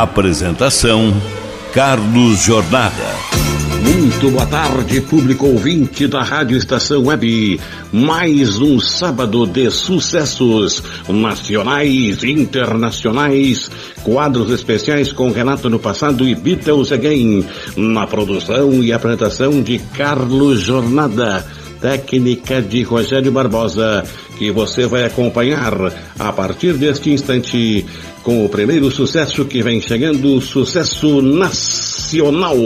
Apresentação: Carlos Jornada. Muito boa tarde, público ouvinte da Rádio Estação Web. Mais um sábado de sucessos nacionais internacionais. Quadros especiais com Renato no passado e Beatles Again. Na produção e apresentação de Carlos Jornada. Técnica de Rogério Barbosa, que você vai acompanhar a partir deste instante com o primeiro sucesso que vem chegando, sucesso nacional.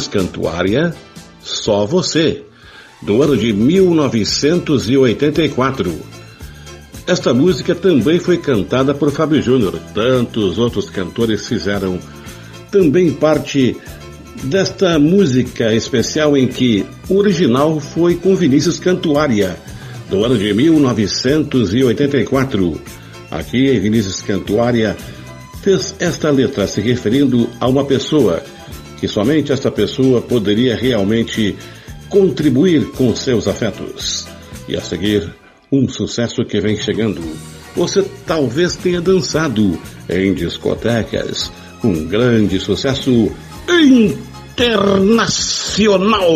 Vinícius Cantuária, Só Você, do ano de 1984. Esta música também foi cantada por Fábio Júnior. Tantos outros cantores fizeram também parte desta música especial em que o original foi com Vinícius Cantuária, do ano de 1984. Aqui Vinícius Cantuária fez esta letra se referindo a uma pessoa que somente esta pessoa poderia realmente contribuir com seus afetos. E a seguir, um sucesso que vem chegando. Você talvez tenha dançado em discotecas. Um grande sucesso internacional.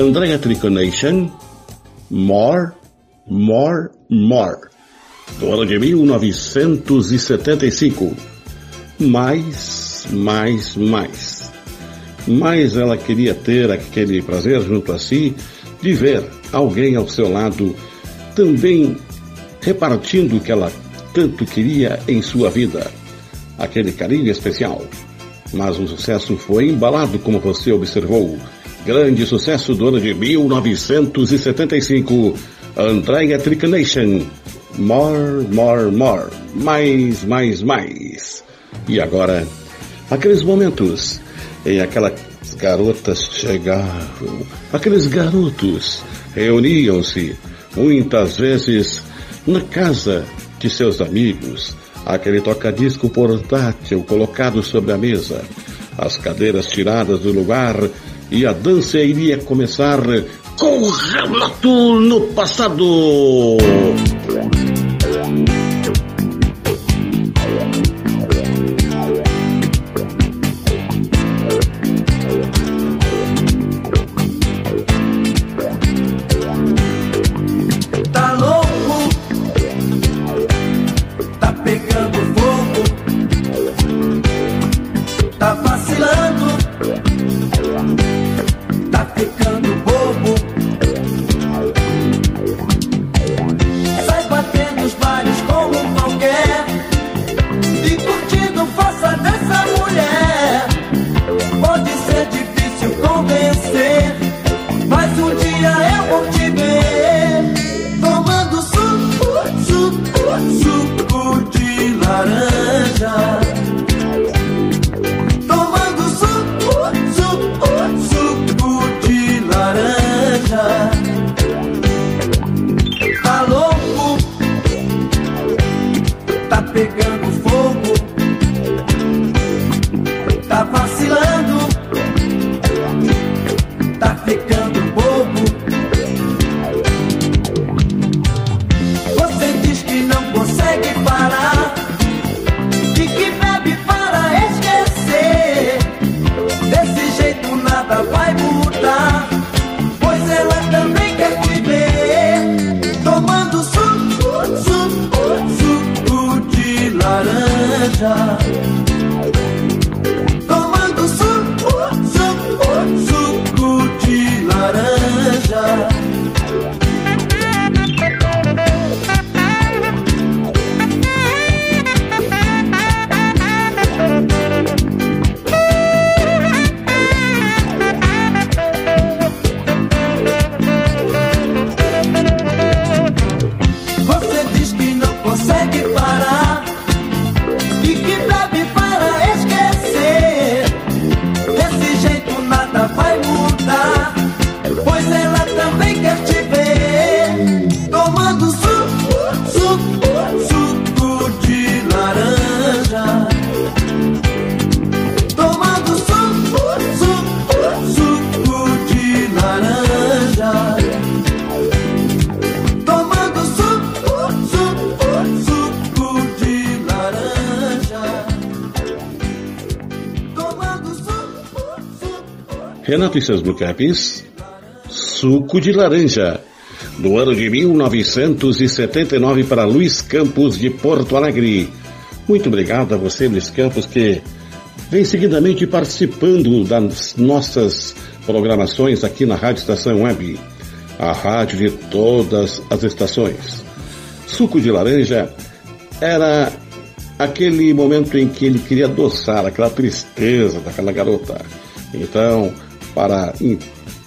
Andrea Triconation, More, More, More, do ano de 1975. Mais, mais, mais. Mas ela queria ter aquele prazer junto a si de ver alguém ao seu lado também repartindo o que ela tanto queria em sua vida, aquele carinho especial. Mas o sucesso foi embalado, como você observou. Grande sucesso do ano de 1975, Andrea Tricanation. More, more, more. Mais, mais, mais. E agora, aqueles momentos em aquelas garotas chegavam, aqueles garotos reuniam-se, muitas vezes na casa de seus amigos, aquele toca-disco portátil colocado sobre a mesa, as cadeiras tiradas do lugar e a dança iria começar com o relato no passado. Seus Blue Caps, Suco de Laranja, do ano de 1979 para Luiz Campos de Porto Alegre. Muito obrigado a você, Luiz Campos, que vem seguidamente participando das nossas programações aqui na Rádio Estação Web, a rádio de todas as estações. Suco de laranja era aquele momento em que ele queria adoçar aquela tristeza daquela garota. Então, para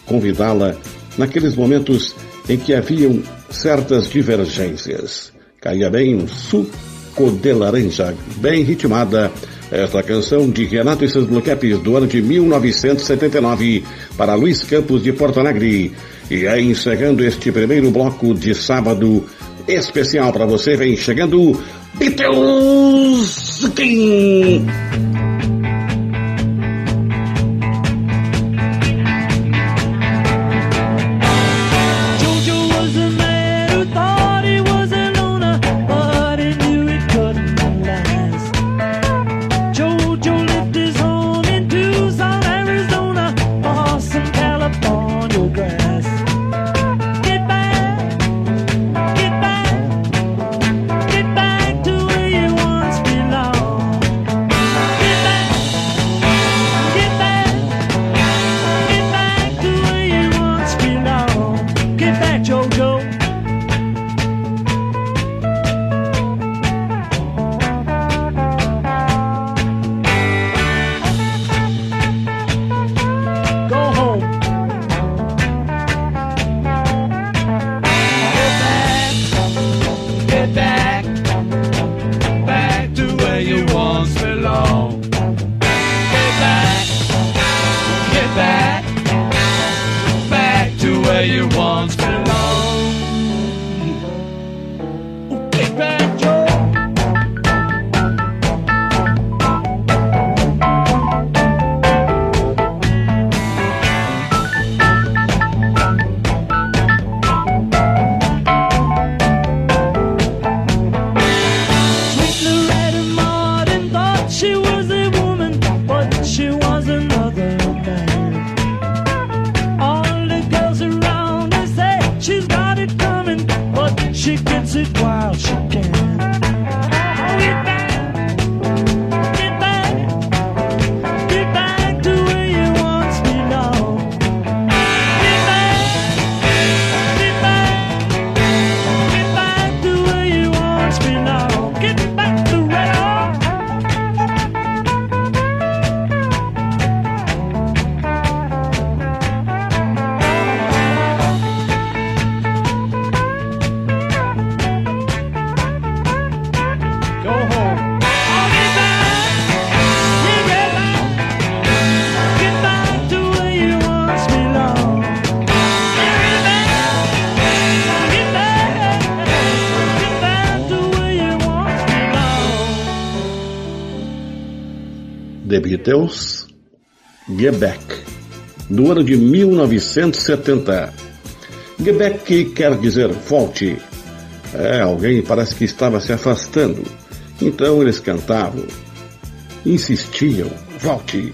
convidá-la naqueles momentos em que haviam certas divergências. Caía bem um suco de laranja, bem ritmada, esta canção de Renato e seus Bloquetes do ano de 1979 para Luiz Campos de Porto Alegre. E aí, encerrando este primeiro bloco de sábado especial para você, vem chegando Beatles King. to where you want to. Ano de 1970. Get Back quer dizer volte. É, alguém parece que estava se afastando. Então eles cantavam, insistiam, volte,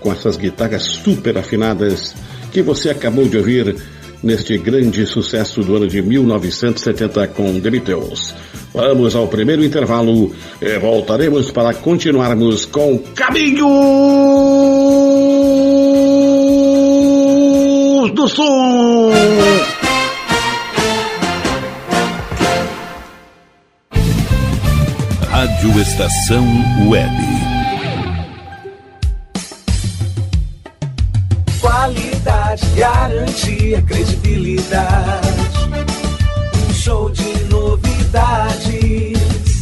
com essas guitarras super afinadas que você acabou de ouvir neste grande sucesso do ano de 1970 com The Beatles. Vamos ao primeiro intervalo e voltaremos para continuarmos com Caminhos do Sul. Rádio Estação Web. Qualidade, garantia, credibilidade. Um show de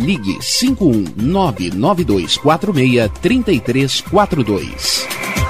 ligue 51992463342.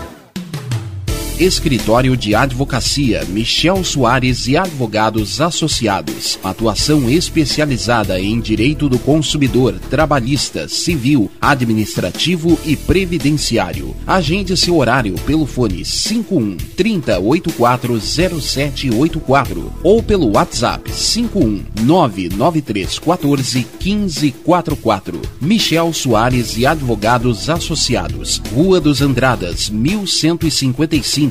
Escritório de Advocacia Michel Soares e Advogados Associados. Atuação especializada em direito do consumidor, trabalhista, civil, administrativo e previdenciário. Agende seu horário pelo fone 51 30840784 ou pelo WhatsApp 51 99314 1544. Michel Soares e Advogados Associados. Rua dos Andradas, 1155,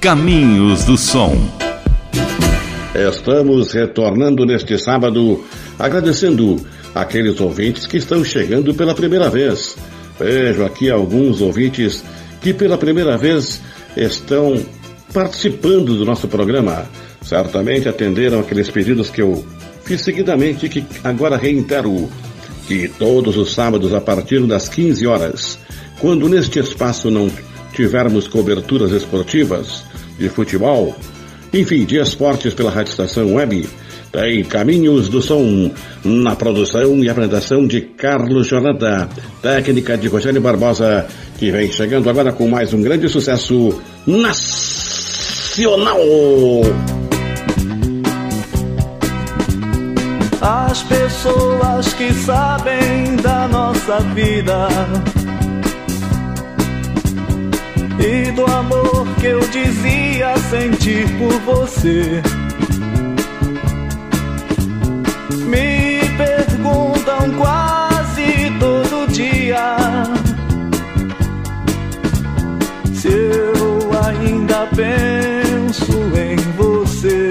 Caminhos do Som. Estamos retornando neste sábado, agradecendo aqueles ouvintes que estão chegando pela primeira vez. Vejo aqui alguns ouvintes que pela primeira vez estão participando do nosso programa. Certamente atenderam aqueles pedidos que eu fiz seguidamente e que agora reitero. Que todos os sábados, a partir das 15 horas, quando neste espaço não tivermos coberturas esportivas, de futebol, enfim, de esportes pela Rádio Estação Web, tem Caminhos do Som, na produção e apresentação de Carlos Jornada, técnica de Rogério Barbosa, que vem chegando agora com mais um grande sucesso nacional. As pessoas que sabem da nossa vida do amor que eu dizia sentir por você. Me perguntam quase todo dia se eu ainda penso em você.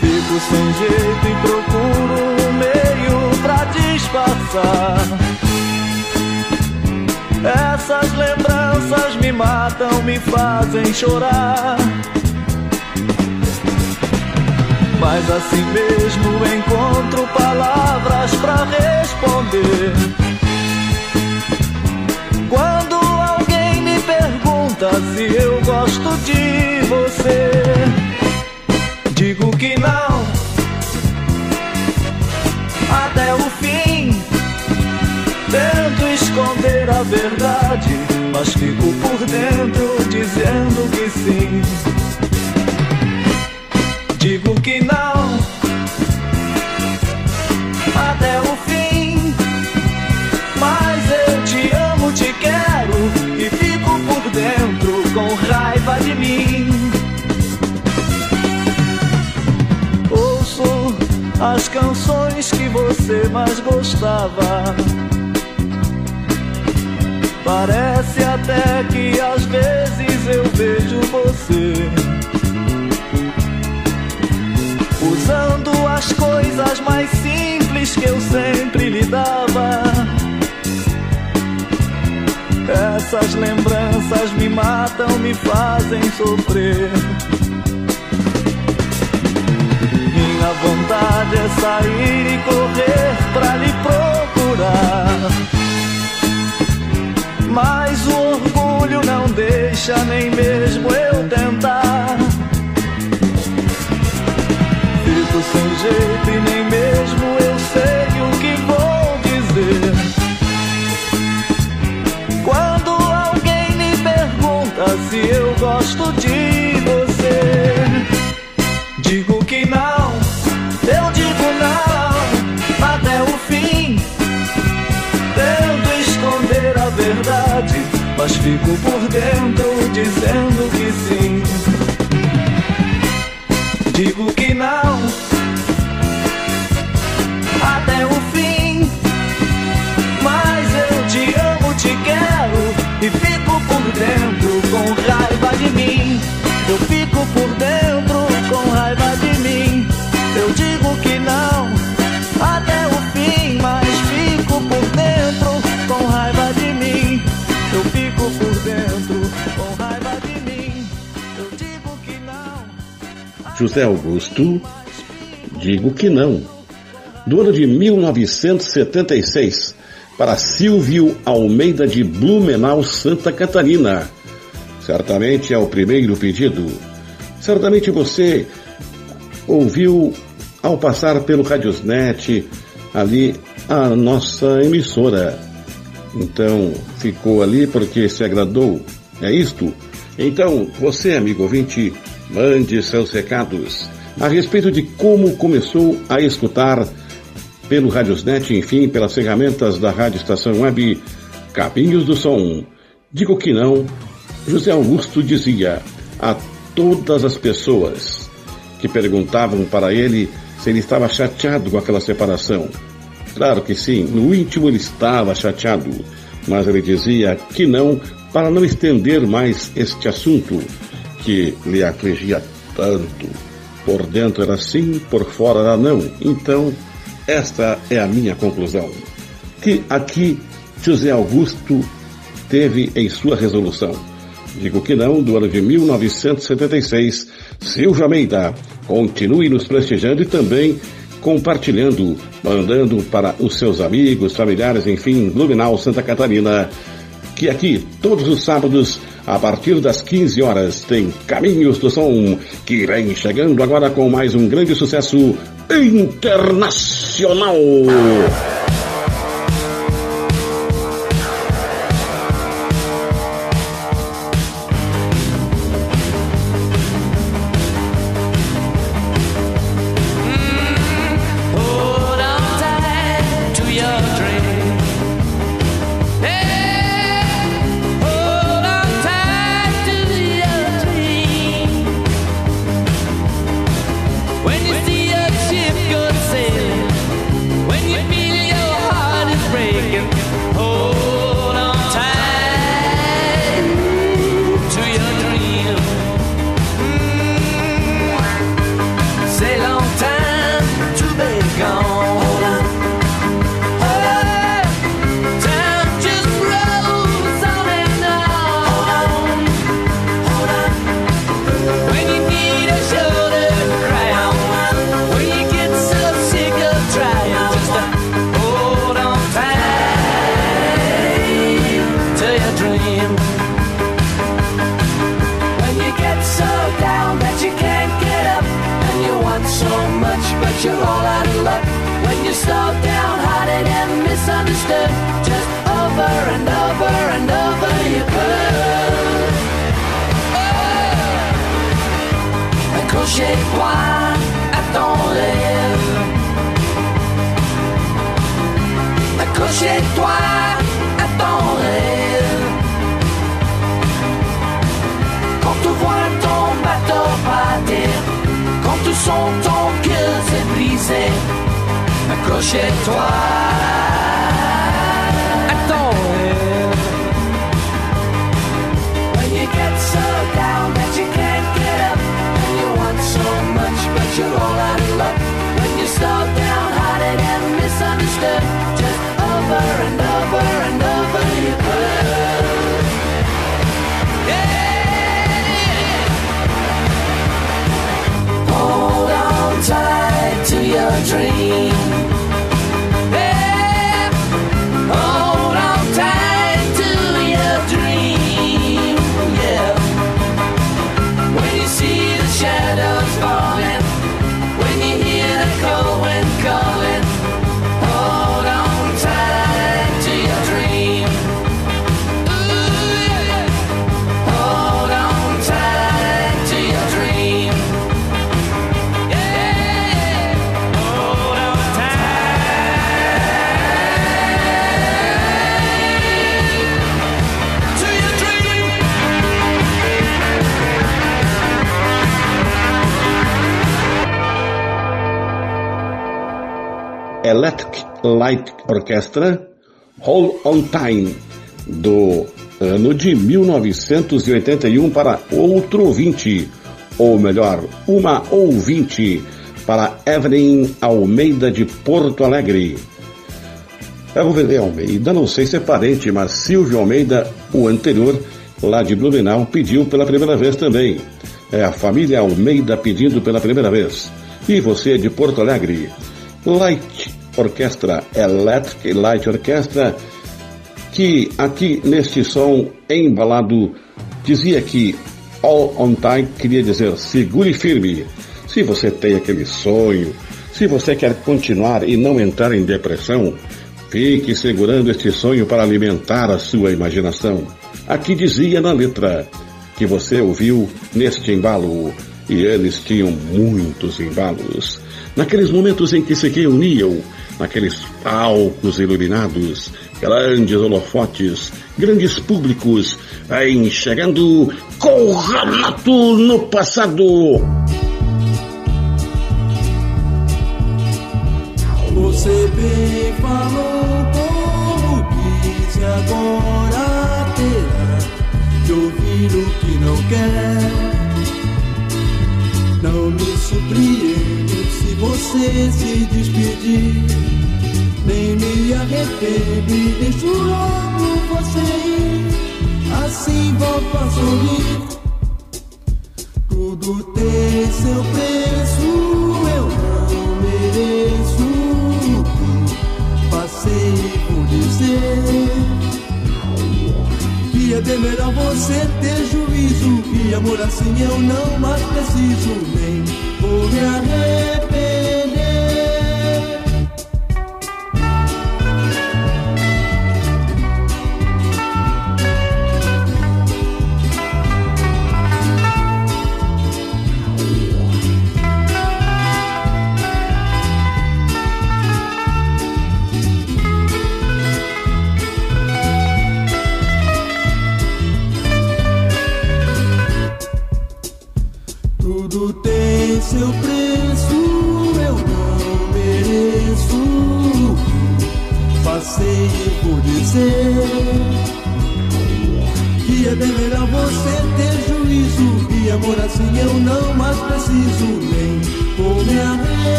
Fico sem jeito e procuro um meio pra disfarçar. Essas lembranças me matam, me fazem chorar. Mas assim mesmo encontro palavras pra responder. Quando alguém me pergunta se eu gosto de você, digo que não. Até o fim, a verdade, mas fico por dentro dizendo que sim. Digo que não, até o fim. Mas eu te amo, te quero e fico por dentro com raiva de mim. Ouço as canções que você mais gostava. Parece até que às vezes eu vejo você usando as coisas mais simples que eu sempre lhe dava. Essas lembranças me matam, me fazem sofrer. Minha vontade é sair e correr pra lhe procurar. Mas o orgulho não deixa nem mesmo eu tentar. Fico sem jeito e nem mesmo eu sei o que vou dizer. Quando alguém me pergunta se eu gosto de mas fico por dentro dizendo que sim. Digo que José Augusto, digo que não. Do ano de 1976, para Silvio Almeida de Blumenau, Santa Catarina. Certamente é o primeiro pedido. Certamente você ouviu ao passar pelo Radiosnet ali a nossa emissora. Então ficou ali porque se agradou. É isto? Então, você, amigo ouvinte, mande seus recados a respeito de como começou a escutar pelo Radiosnet, enfim, pelas ferramentas da Rádio Estação Web Caminhos do Som. Digo que não, José Augusto dizia a todas as pessoas que perguntavam para ele se ele estava chateado com aquela separação. Claro que sim, no íntimo ele estava chateado, mas ele dizia que não para não estender mais este assunto que lhe afligia tanto. Por dentro era sim, por fora era não. Então, esta é a minha conclusão. Que aqui José Augusto teve em sua resolução. Digo que não, do ano de 1976, Silvio Almeida, continue nos prestigiando e também compartilhando, mandando para os seus amigos, familiares, enfim, Blumenau, Santa Catarina, que aqui, todos os sábados, a partir das 15 horas, tem Caminhos do Som, que vem chegando agora com mais um grande sucesso internacional. Light Orchestra, Hold on Time, do ano de 1981 para outro ouvinte, ou melhor, uma ouvinte, para Evelyn Almeida de Porto Alegre. Evelyn Almeida, não sei se é parente, mas Silvio Almeida, o anterior, lá de Blumenau, pediu pela primeira vez também. É a família Almeida pedindo pela primeira vez. E você de Porto Alegre? Light Orquestra, Electric Light Orquestra, que aqui neste som embalado dizia que All on Time queria dizer segure firme. Se você tem aquele sonho, se você quer continuar e não entrar em depressão, fique segurando este sonho para alimentar a sua imaginação. Aqui dizia na letra que você ouviu neste embalo, e eles tinham muitos embalos. Naqueles momentos em que se reuniam, naqueles palcos iluminados, grandes holofotes, grandes públicos, enxergando com o Renato no passado. Você bem falou como quis e agora terá de ouvir o que não quer. Não me surpreende se você se despedir. Nem me arrependo e deixo logo você ir. Assim volto a sorrir. Tudo tem seu preço, eu não mereço que passei por dizer. Que é bem melhor você ter juízo E amor assim eu não mais preciso Nem vou me arrepender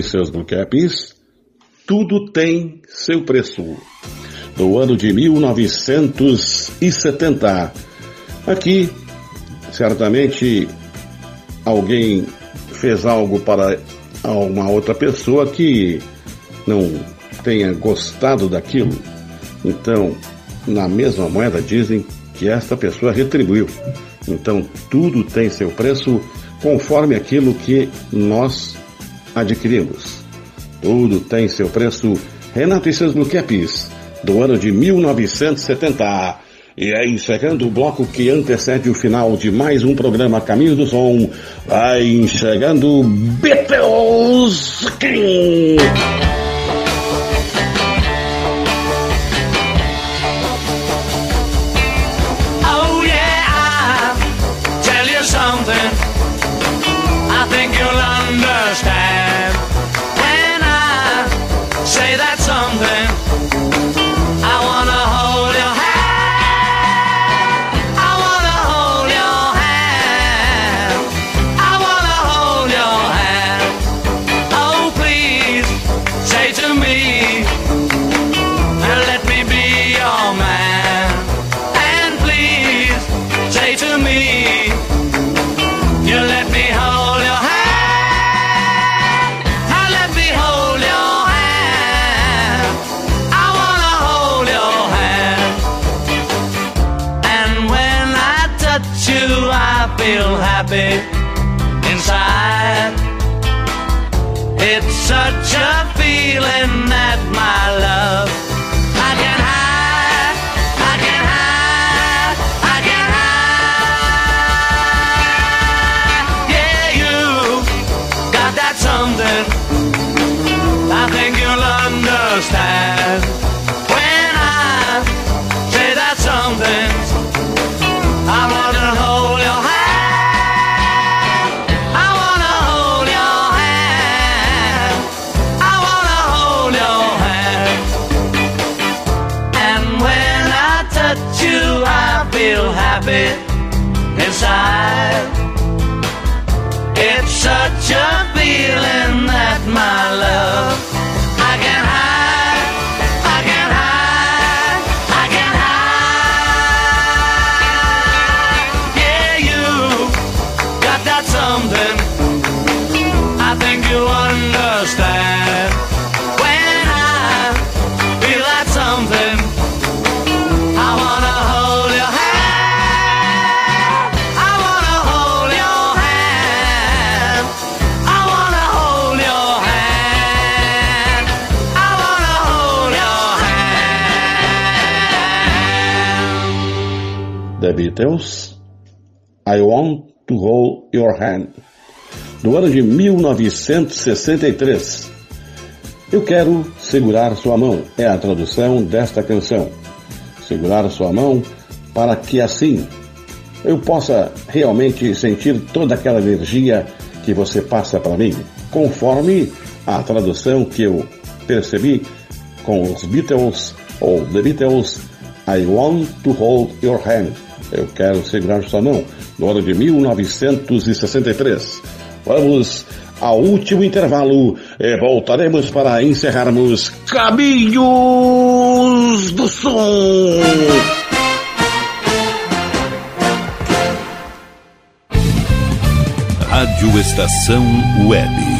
e seus Blue Caps, tudo tem seu preço. Do ano de 1970. Aqui, certamente, alguém fez algo para uma outra pessoa que não tenha gostado daquilo. Então, na mesma moeda dizem que esta pessoa retribuiu. Então, tudo tem seu preço conforme aquilo que nós adquirimos. Tudo tem seu preço. Renato e seus Blue Caps, do ano de 1970. E é encerrando o bloco que antecede o final de mais um programa Caminhos do Som, vai enxergando Beatles King. Feel happy inside. It's such a feeling that my love Beatles, I Want to Hold Your Hand, do ano de 1963. Eu quero segurar sua mão, é a tradução desta canção. Segurar sua mão para que assim eu possa realmente sentir toda aquela energia que você passa para mim, conforme a tradução que eu percebi com os Beatles ou The Beatles, I Want to Hold Your Hand. Eu quero segurar sua mão, no ano de 1963. Vamos ao último intervalo e voltaremos para encerrarmos Caminhos do Som. Rádio Estação Web.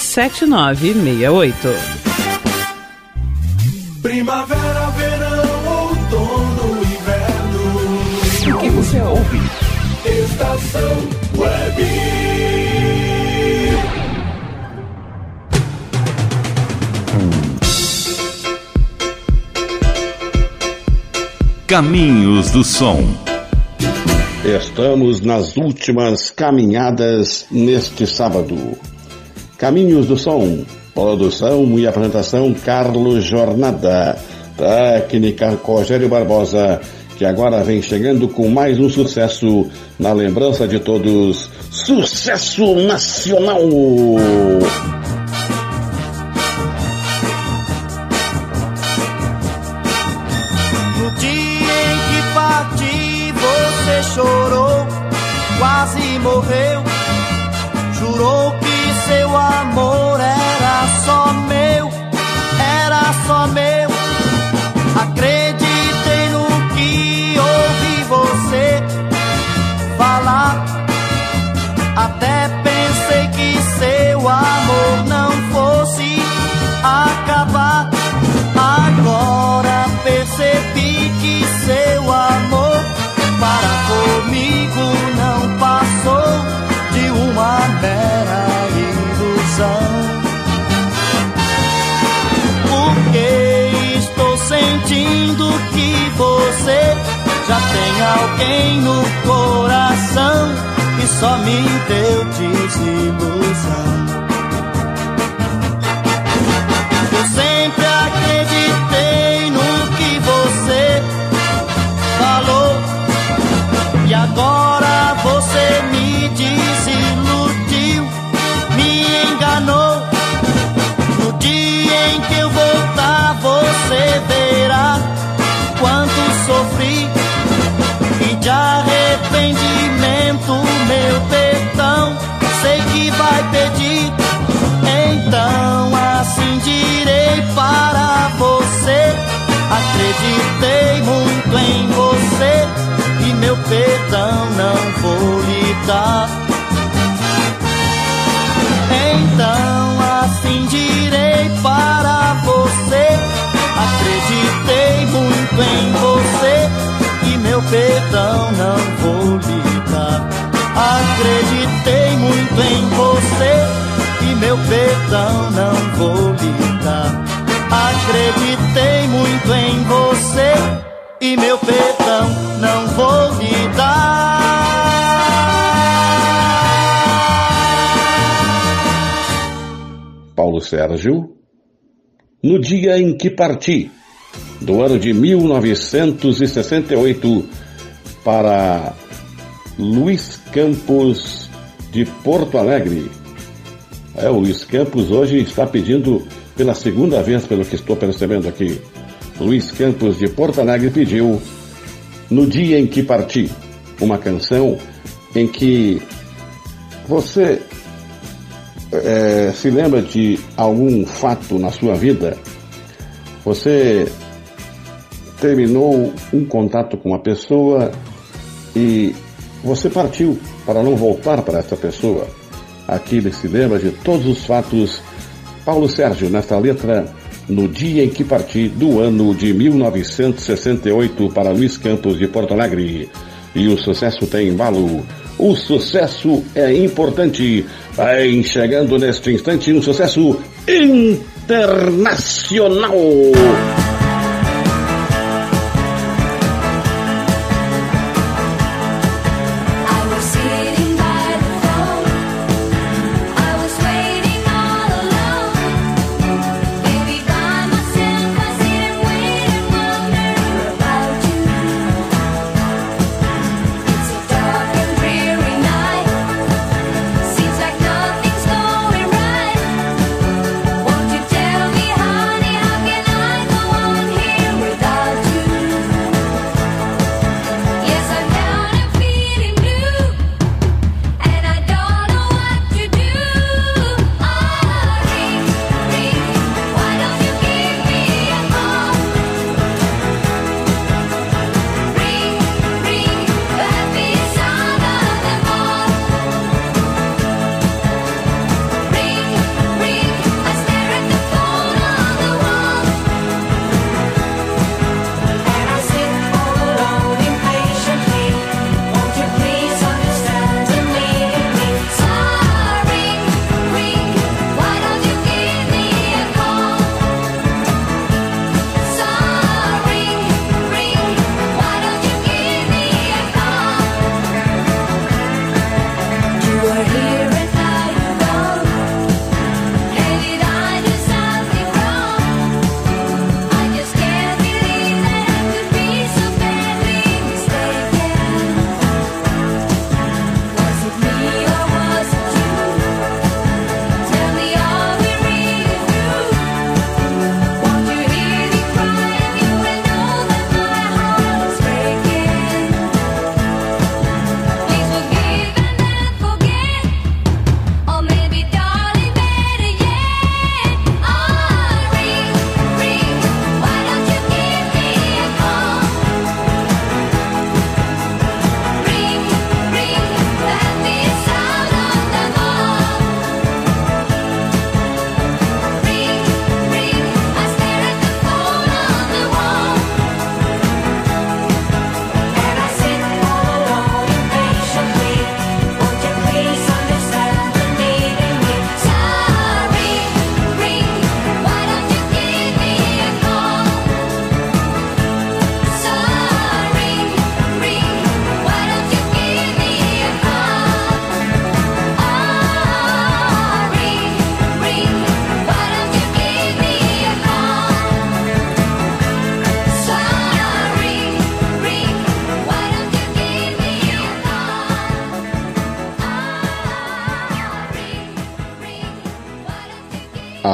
51999577968. Primavera, verão, outono, inverno. O que você ouve? Estação Web. Caminhos do Som. Estamos nas últimas caminhadas neste sábado. Caminhos do Som, produção e apresentação Carlos Jornada, técnica Rogério Barbosa, que agora vem chegando com mais um sucesso na lembrança de todos, sucesso nacional. Alguém no coração e só me deu desilusão. Dar. Então assim direi para você. Acreditei muito em você e meu perdão não vou lhe dar. Acreditei muito em você e meu perdão não vou lhe dar. Acreditei muito em você e meu perdão não Paulo Sérgio, no dia em que parti, do ano de 1968, para Luiz Campos de Porto Alegre. É, o Luiz Campos hoje está pedindo pela segunda vez, pelo que estou percebendo aqui. Luiz Campos de Porto Alegre pediu No Dia em que Parti, uma canção em que você é, se lembra de algum fato na sua vida? Você terminou um contato com uma pessoa e você partiu para não voltar para essa pessoa. Aqui ele se lembra de todos os fatos. Paulo Sérgio, nesta letra, no dia em que parti do ano de 1968 para Luiz Campos de Porto Alegre. E o sucesso tem embalo. O sucesso é importante. Vem chegando neste instante um sucesso internacional.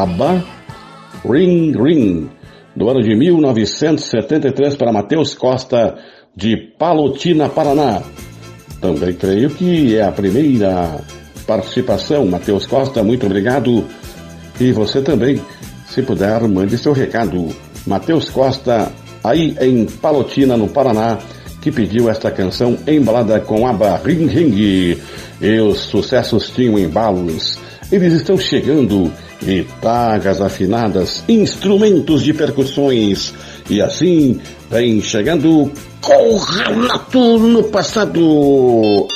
ABBA, Ring Ring, do ano de 1973 para Matheus Costa, de Palotina, Paraná. Também creio que é a primeira participação. Matheus Costa, muito obrigado. E você também, se puder, mande seu recado. Matheus Costa, aí em Palotina, no Paraná, que pediu esta canção embalada com a Ring Ring. E os sucessos tinham embalos. Eles estão chegando, guitarras afinadas, instrumentos de percussões. E assim vem chegando com o Renato no passado.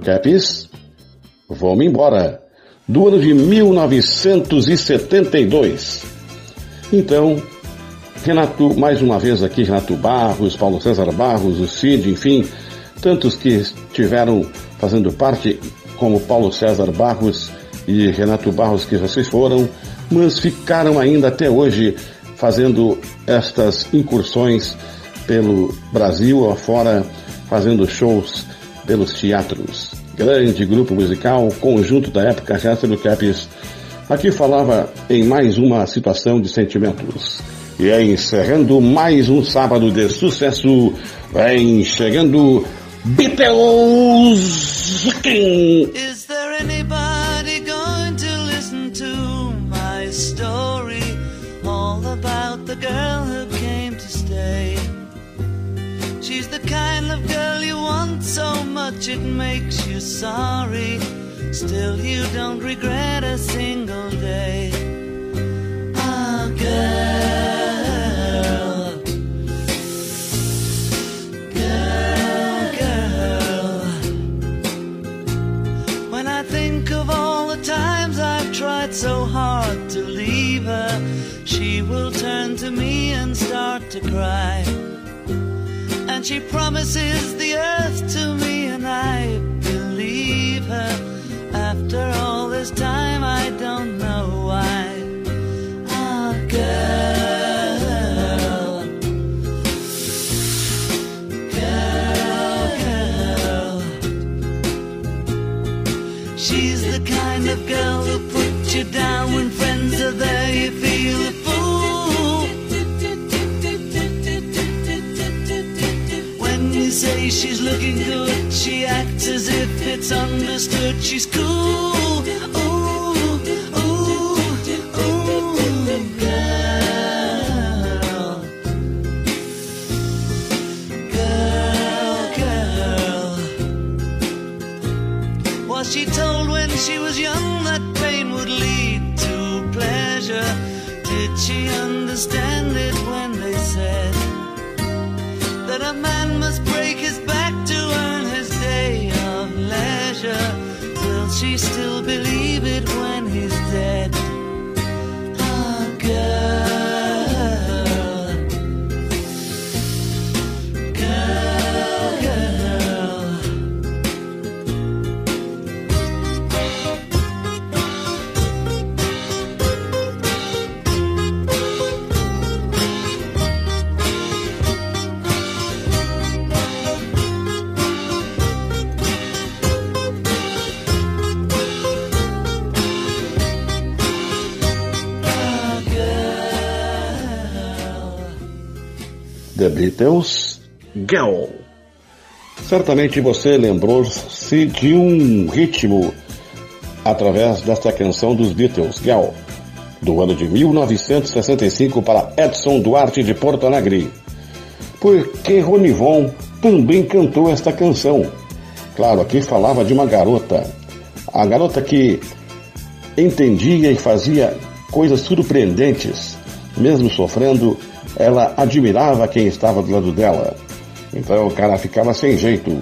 E Caps, Vamos embora, do ano de 1972. Então, Renato, mais uma vez aqui, Renato Barros, Paulo César Barros, o Cid, enfim, tantos que estiveram fazendo parte, como Paulo César Barros e Renato Barros, que vocês foram, mas ficaram ainda até hoje fazendo estas incursões pelo Brasil afora, fazendo shows pelos teatros. Grande grupo musical, conjunto da época Resta Caps. Aqui falava em mais uma situação de sentimentos. E é encerrando mais um sábado de sucesso, vem chegando Beatles. Is there anybody going to listen to my story? All about the girl who came to stay. She's the kind of girl so much it makes you sorry. Still, you don't regret a single day. Ah, girl. Girl, girl. When I think of all the times I've tried so hard to leave her, she will turn to me and start to cry. And she promises the earth to me, and I believe her. After all this time, I don't know why. Ah, oh, girl. Girl, girl. She's the kind of girl who puts you down when friends are there, you feel say she's looking good, she acts as if it's understood. She's cool. Ooh, ooh, ooh, girl. Girl, girl. Was she told when she was young that The Beatles, Girl. Certamente você lembrou-se de um ritmo através desta canção dos Beatles, Girl, do ano de 1965 para Edson Duarte de Porto Alegre. Porque Ronivon também cantou esta canção. Claro, aqui falava de uma garota. A garota que entendia e fazia coisas surpreendentes, mesmo sofrendo, ela admirava quem estava do lado dela. Então o cara ficava sem jeito.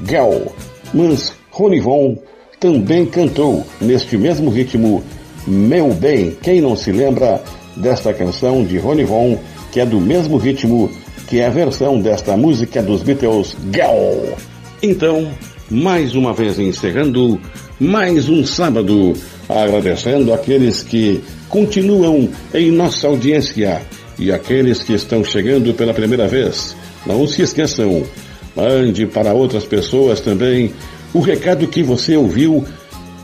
Gal, mas Ronivon também cantou neste mesmo ritmo Meu Bem. Quem não se lembra desta canção de Ronivon, que é do mesmo ritmo que é a versão desta música dos Beatles, Gal. Então, mais uma vez encerrando mais um sábado, agradecendo aqueles que continuam em nossa audiência e aqueles que estão chegando pela primeira vez. Não se esqueçam, mande para outras pessoas também o recado que você ouviu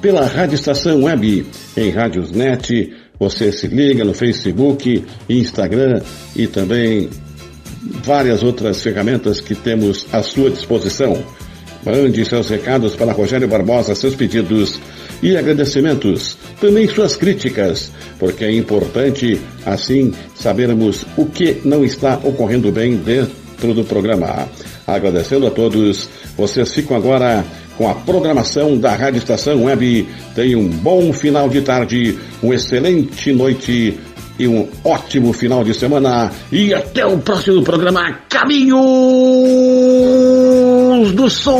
pela Rádio Estação Web, em Rádiosnet. Você se liga no Facebook, Instagram e também várias outras ferramentas que temos à sua disposição. Mande seus recados para Rogério Barbosa, seus pedidos e agradecimentos, também suas críticas, porque é importante assim sabermos o que não está ocorrendo bem dentro do programa. Agradecendo a todos, vocês ficam agora com a programação da Rádio Estação Web. Tenham um bom final de tarde, uma excelente noite e um ótimo final de semana. E até o próximo programa Caminhos do Som.